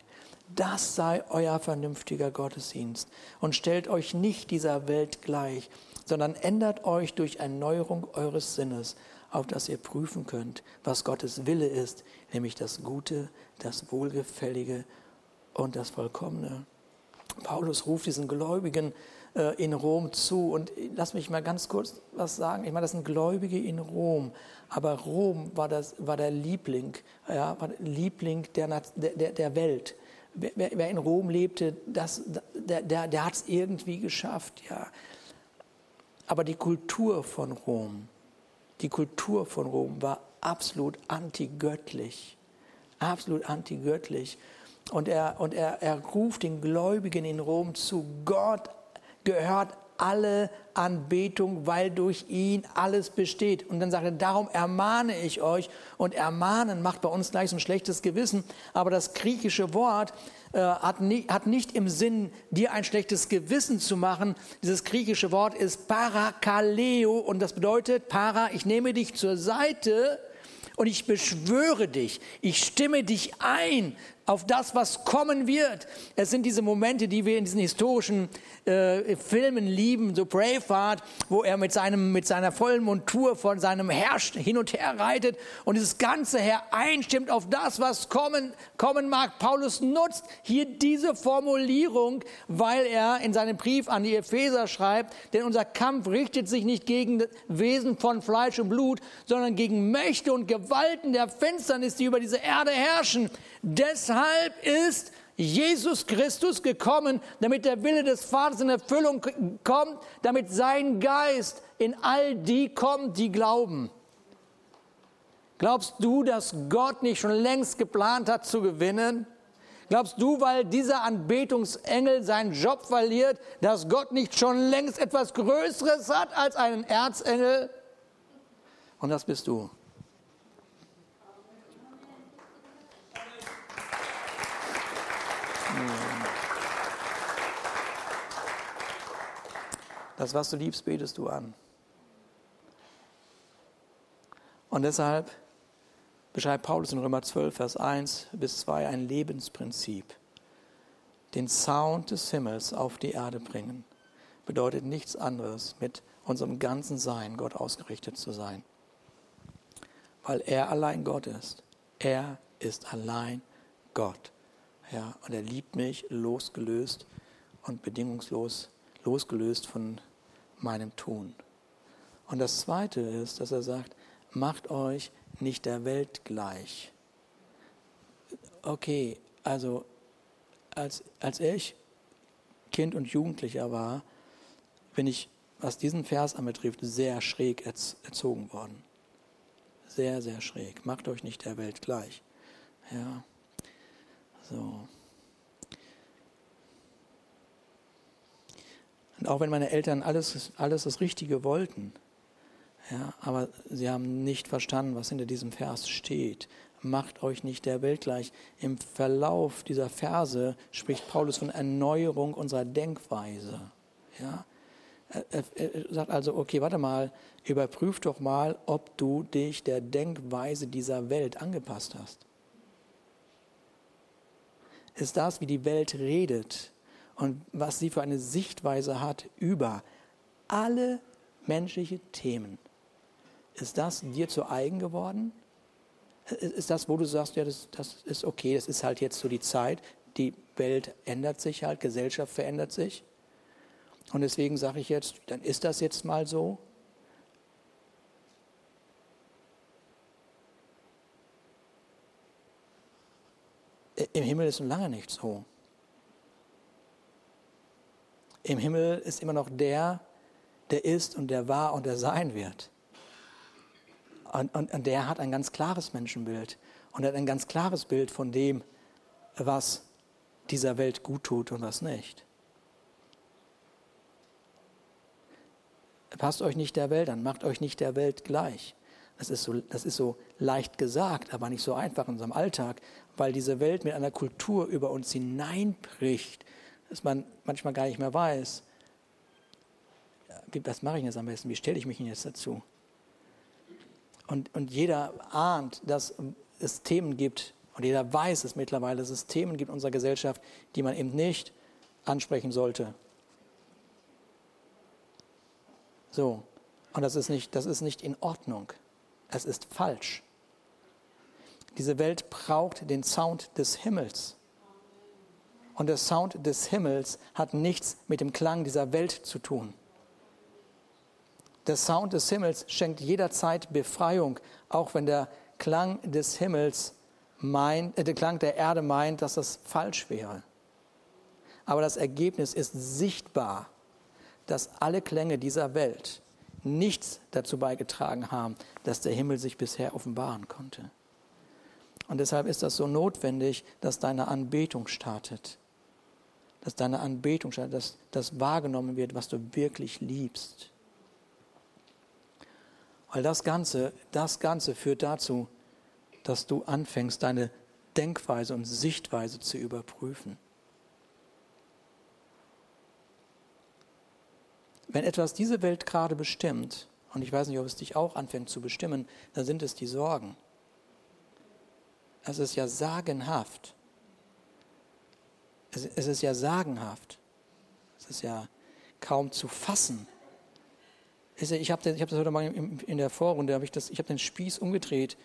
Das sei euer vernünftiger Gottesdienst. Und stellt euch nicht dieser Welt gleich, sondern ändert euch durch Erneuerung eures Sinnes, auf dass ihr prüfen könnt, was Gottes Wille ist, nämlich das Gute, das Wohlgefällige und das Vollkommene. Paulus ruft diesen Gläubigen äh, in Rom zu. Und lass mich mal ganz kurz was sagen. Ich meine, das sind Gläubige in Rom. Aber Rom war, das, war der Liebling, ja, war der Liebling der, der, der Welt. Wer, wer in Rom lebte, das, der, der, der hat es irgendwie geschafft. Ja. Aber die Kultur von Rom, die Kultur von Rom war absolut antigöttlich. Absolut antigöttlich. Und er, und er, er ruft den Gläubigen in Rom zu, Gott gehört alle Anbetung, weil durch ihn alles besteht. Und dann sagt er, darum ermahne ich euch. Und ermahnen macht bei uns gleich so ein schlechtes Gewissen. Aber das griechische Wort äh, hat, nie, hat nicht im Sinn, dir ein schlechtes Gewissen zu machen. Dieses griechische Wort ist parakaleo. Und das bedeutet, para, ich nehme dich zur Seite und ich beschwöre dich, ich stimme dich ein, auf das, was kommen wird. Es sind diese Momente, die wir in diesen historischen äh, Filmen lieben, so Braveheart, wo er mit, seinem, mit seiner vollen Montur von seinem Herrsch hin und her reitet und dieses ganze Herr einstimmt auf das, was kommen, kommen mag. Paulus nutzt hier diese Formulierung, weil er in seinem Brief an die Epheser schreibt, denn unser Kampf richtet sich nicht gegen Wesen von Fleisch und Blut, sondern gegen Mächte und Gewalten der Finsternis, die über diese Erde herrschen. Deshalb ist Jesus Christus gekommen, damit der Wille des Vaters in Erfüllung kommt, damit sein Geist in all die kommt, die glauben. Glaubst du, dass Gott nicht schon längst geplant hat zu gewinnen? Glaubst du, weil dieser Anbetungsengel seinen Job verliert, dass Gott nicht schon längst etwas Größeres hat als einen Erzengel? Und das bist du. Das, was du liebst, betest du an. Und deshalb beschreibt Paulus in Römer 12, Vers 1 bis 2 ein Lebensprinzip. Den Sound des Himmels auf die Erde bringen bedeutet nichts anderes, mit unserem ganzen Sein Gott ausgerichtet zu sein. Weil er allein Gott ist. Er ist allein Gott. Ja, und er liebt mich losgelöst und bedingungslos losgelöst von meinem Tun. Und das Zweite ist, dass er sagt, macht euch nicht der Welt gleich. Okay, also als, als ich Kind und Jugendlicher war, bin ich, was diesen Vers anbetrifft, sehr schräg erzogen worden. Sehr, sehr schräg. Macht euch nicht der Welt gleich. Ja. So. Und auch wenn meine Eltern alles, alles das Richtige wollten, ja, aber sie haben nicht verstanden, was hinter diesem Vers steht. Macht euch nicht der Welt gleich. Im Verlauf dieser Verse spricht Paulus von Erneuerung unserer Denkweise. Ja? Er, er sagt also, okay, warte mal, überprüf doch mal, ob du dich der Denkweise dieser Welt angepasst hast. Ist das, wie die Welt redet, und was sie für eine Sichtweise hat über alle menschliche Themen. Ist das dir zu eigen geworden? Ist das, wo du sagst, ja, das, das ist okay, das ist halt jetzt so die Zeit, die Welt ändert sich halt, Gesellschaft verändert sich. Und deswegen sage ich jetzt, dann ist das jetzt mal so. Im Himmel ist noch lange nicht so. Im Himmel ist immer noch der, der ist und der war und der sein wird. Und, und, und der hat ein ganz klares Menschenbild und hat ein ganz klares Bild von dem, was dieser Welt gut tut und was nicht. Passt euch nicht der Welt an, macht euch nicht der Welt gleich. Das ist, so, das ist so leicht gesagt, aber nicht so einfach in unserem Alltag, weil diese Welt mit einer Kultur über uns hineinbricht, dass man manchmal gar nicht mehr weiß, was mache ich jetzt am besten, wie stelle ich mich jetzt dazu? Und, und jeder ahnt, dass es Themen gibt, und jeder weiß es mittlerweile, dass es Themen gibt in unserer Gesellschaft, die man eben nicht ansprechen sollte. So, und das ist nicht, das ist nicht in Ordnung. Es ist falsch. Diese Welt braucht den Sound des Himmels. Und der Sound des Himmels hat nichts mit dem Klang dieser Welt zu tun. Der Sound des Himmels schenkt jederzeit Befreiung, auch wenn der Klang des Himmels meint, äh, der Klang der Erde meint, dass das falsch wäre. Aber das Ergebnis ist sichtbar, dass alle Klänge dieser Welt nichts dazu beigetragen haben, dass der Himmel sich bisher offenbaren konnte. Und deshalb ist das so notwendig, dass deine Anbetung startet dass deine Anbetung statt, dass das wahrgenommen wird, was du wirklich liebst. Weil das Ganze, das Ganze führt dazu, dass du anfängst, deine Denkweise und Sichtweise zu überprüfen. Wenn etwas diese Welt gerade bestimmt, und ich weiß nicht, ob es dich auch anfängt zu bestimmen, dann sind es die Sorgen. Es ist ja sagenhaft, Es, es ist ja sagenhaft. Es ist ja kaum zu fassen. Ich habe hab das heute mal in der Vorrunde, ich, ich habe den Spieß umgedreht.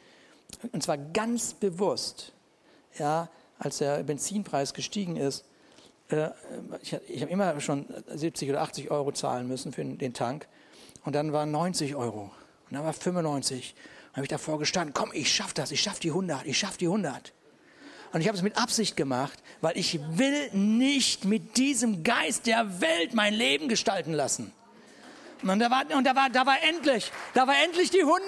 Und zwar ganz bewusst. Ja, als der Benzinpreis gestiegen ist, äh, ich, ich habe immer schon 70 oder 80 Euro zahlen müssen für den Tank. Und dann waren 90 Euro. Und dann war 95. Und habe ich davor gestanden, komm, ich schaffe das, ich schaffe die 100, ich schaffe die 100. Und ich habe es mit Absicht gemacht, weil ich will nicht mit diesem Geist der Welt mein Leben gestalten lassen. Und da war, und da war, da war endlich, da war endlich die 100.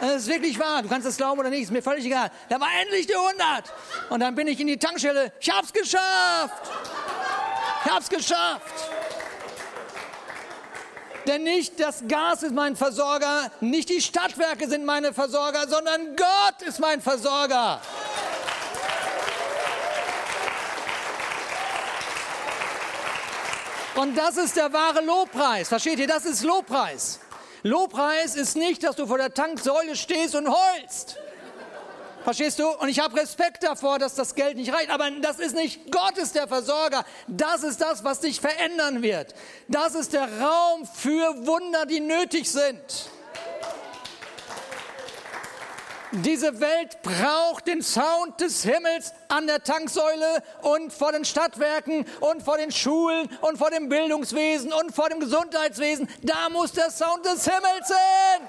Das ist wirklich wahr. Du kannst das glauben oder nicht, ist mir völlig egal. Da war endlich die 100. Und dann bin ich in die Tankstelle. Ich hab's geschafft. Ich hab's geschafft. Denn nicht das Gas ist mein Versorger, nicht die Stadtwerke sind meine Versorger, sondern Gott ist mein Versorger. Und das ist der wahre Lobpreis. Versteht ihr? Das ist Lobpreis. Lobpreis ist nicht, dass du vor der Tanksäule stehst und heulst. Verstehst du? Und ich habe Respekt davor, dass das Geld nicht reicht. Aber das ist nicht Gott ist der Versorger. Das ist das, was dich verändern wird. Das ist der Raum für Wunder, die nötig sind. Diese Welt braucht den Sound des Himmels an der Tanksäule und vor den Stadtwerken und vor den Schulen und vor dem Bildungswesen und vor dem Gesundheitswesen. Da muss der Sound des Himmels hin.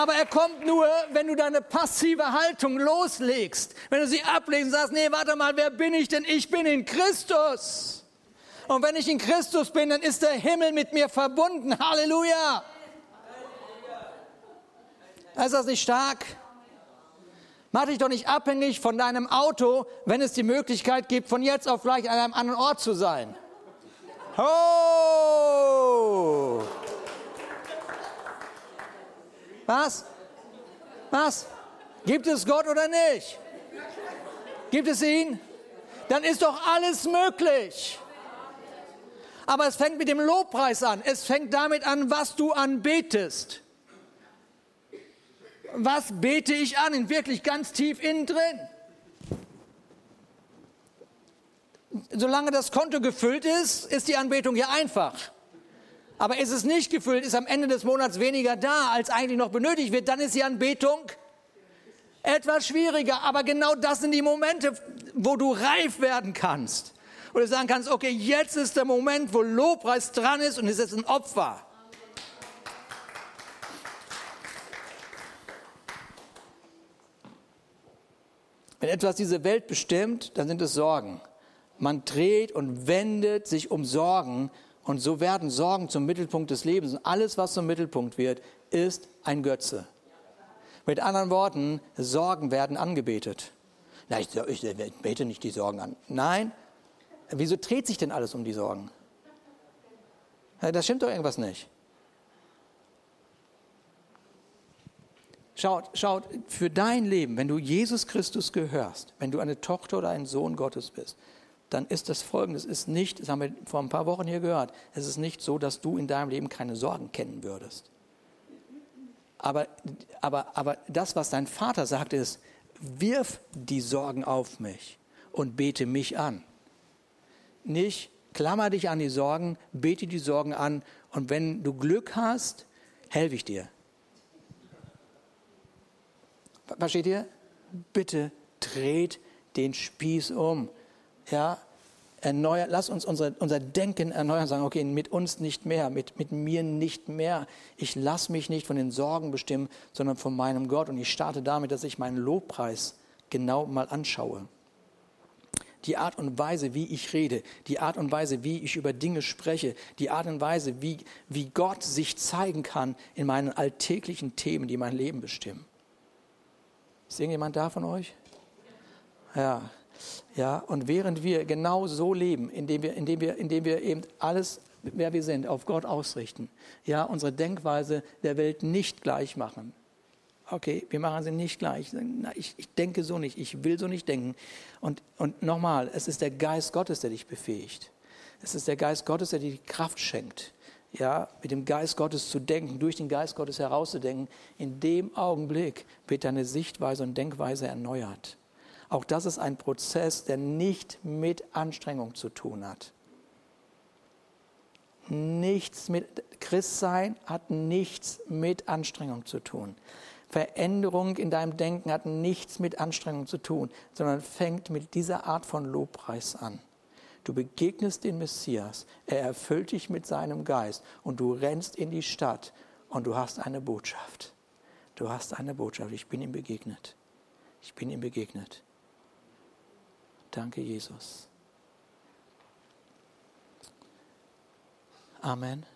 Aber er kommt nur, wenn du deine passive Haltung loslegst. Wenn du sie ablegst und sagst, nee, warte mal, wer bin ich denn? Ich bin in Christus. Und wenn ich in Christus bin, dann ist der Himmel mit mir verbunden. Halleluja. Ist das nicht stark? Mach dich doch nicht abhängig von deinem Auto, wenn es die Möglichkeit gibt, von jetzt auf gleich an einem anderen Ort zu sein. Oh! Was? Was? Gibt es Gott oder nicht? Gibt es ihn? Dann ist doch alles möglich. Aber es fängt mit dem Lobpreis an. Es fängt damit an, was du anbetest. Was bete ich an? In wirklich ganz tief innen drin. Solange das Konto gefüllt ist, ist die Anbetung ja einfach. Aber ist es nicht gefüllt, ist am Ende des Monats weniger da, als eigentlich noch benötigt wird, dann ist die Anbetung etwas schwieriger. Aber genau das sind die Momente, wo du reif werden kannst. Und du sagen kannst, okay, jetzt ist der Moment, wo Lobpreis dran ist und es ist ein Opfer. Wenn etwas diese Welt bestimmt, dann sind es Sorgen. Man dreht und wendet sich um Sorgen und so werden Sorgen zum Mittelpunkt des Lebens. Und alles, was zum Mittelpunkt wird, ist ein Götze. Mit anderen Worten, Sorgen werden angebetet. Na, ich, ich, bete nicht die Sorgen an. Nein, wieso dreht sich denn alles um die Sorgen? Das stimmt doch irgendwas nicht. Schaut, schaut, für dein Leben, wenn du Jesus Christus gehörst, wenn du eine Tochter oder ein Sohn Gottes bist, dann ist das folgendes, ist nicht, das haben wir vor ein paar Wochen hier gehört, es ist nicht so, dass du in deinem Leben keine Sorgen kennen würdest. Aber, aber, aber das, was dein Vater sagt, ist, wirf die Sorgen auf mich und bete mich an. Nicht, klammer dich an die Sorgen, bete die Sorgen an und wenn du Glück hast, helfe ich dir. Versteht ihr? Bitte dreht den Spieß um ja, erneuert, lass uns unser, unser Denken erneuern, sagen, okay, mit uns nicht mehr, mit, mit mir nicht mehr. Ich lasse mich nicht von den Sorgen bestimmen, sondern von meinem Gott. Und ich starte damit, dass ich meinen Lobpreis genau mal anschaue. Die Art und Weise, wie ich rede, die Art und Weise, wie ich über Dinge spreche, die Art und Weise, wie, wie Gott sich zeigen kann in meinen alltäglichen Themen, die mein Leben bestimmen. Ist irgendjemand da von euch? Ja, ja, und während wir genau so leben, indem wir, indem wir, indem wir eben alles, wer wir sind, auf Gott ausrichten, ja, unsere Denkweise der Welt nicht gleich machen. Okay, wir machen sie nicht gleich. Ich, ich denke so nicht, ich will so nicht denken. Und, und nochmal, es ist der Geist Gottes, der dich befähigt. Es ist der Geist Gottes, der dir die Kraft schenkt. ja, mit dem Geist Gottes zu denken, durch den Geist Gottes herauszudenken, in dem Augenblick wird deine Sichtweise und Denkweise erneuert. Auch das ist ein Prozess, der nicht mit Anstrengung zu tun hat. Nichts mit Christsein hat nichts mit Anstrengung zu tun. Veränderung in deinem Denken hat nichts mit Anstrengung zu tun, sondern fängt mit dieser Art von Lobpreis an. Du begegnest den Messias, er erfüllt dich mit seinem Geist und du rennst in die Stadt und du hast eine Botschaft. Du hast eine Botschaft. Ich bin ihm begegnet. Ich bin ihm begegnet. Danke, Jesus. Amen.